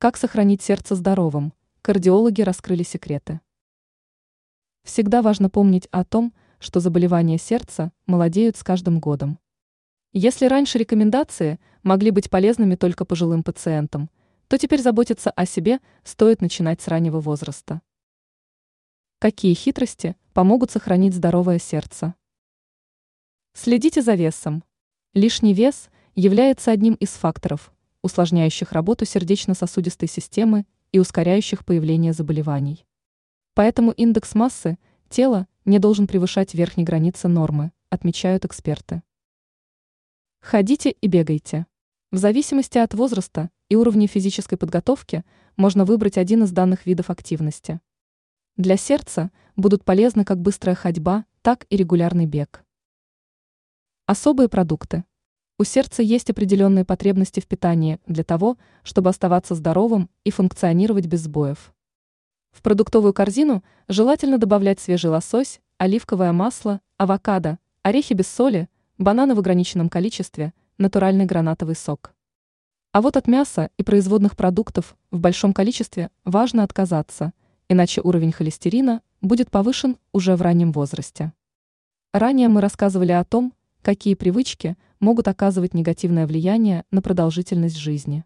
Как сохранить сердце здоровым? Кардиологи раскрыли секреты. Всегда важно помнить о том, что заболевания сердца молодеют с каждым годом. Если раньше рекомендации могли быть полезными только пожилым пациентам, то теперь заботиться о себе стоит начинать с раннего возраста. Какие хитрости помогут сохранить здоровое сердце? Следите за весом. Лишний вес является одним из факторов, усложняющих работу сердечно-сосудистой системы и ускоряющих появление заболеваний. Поэтому индекс массы тела не должен превышать верхней границы нормы, отмечают эксперты. Ходите и бегайте. В зависимости от возраста и уровня физической подготовки можно выбрать один из данных видов активности. Для сердца будут полезны как быстрая ходьба, так и регулярный бег. Особые продукты. У сердца есть определенные потребности в питании для того, чтобы оставаться здоровым и функционировать без сбоев. В продуктовую корзину желательно добавлять свежий лосось, оливковое масло, авокадо, орехи без соли, бананы в ограниченном количестве, натуральный гранатовый сок. А вот от мяса и производных продуктов в большом количестве важно отказаться, иначе уровень холестерина будет повышен уже в раннем возрасте. Ранее мы рассказывали о том, какие привычки могут оказывать негативное влияние на продолжительность жизни.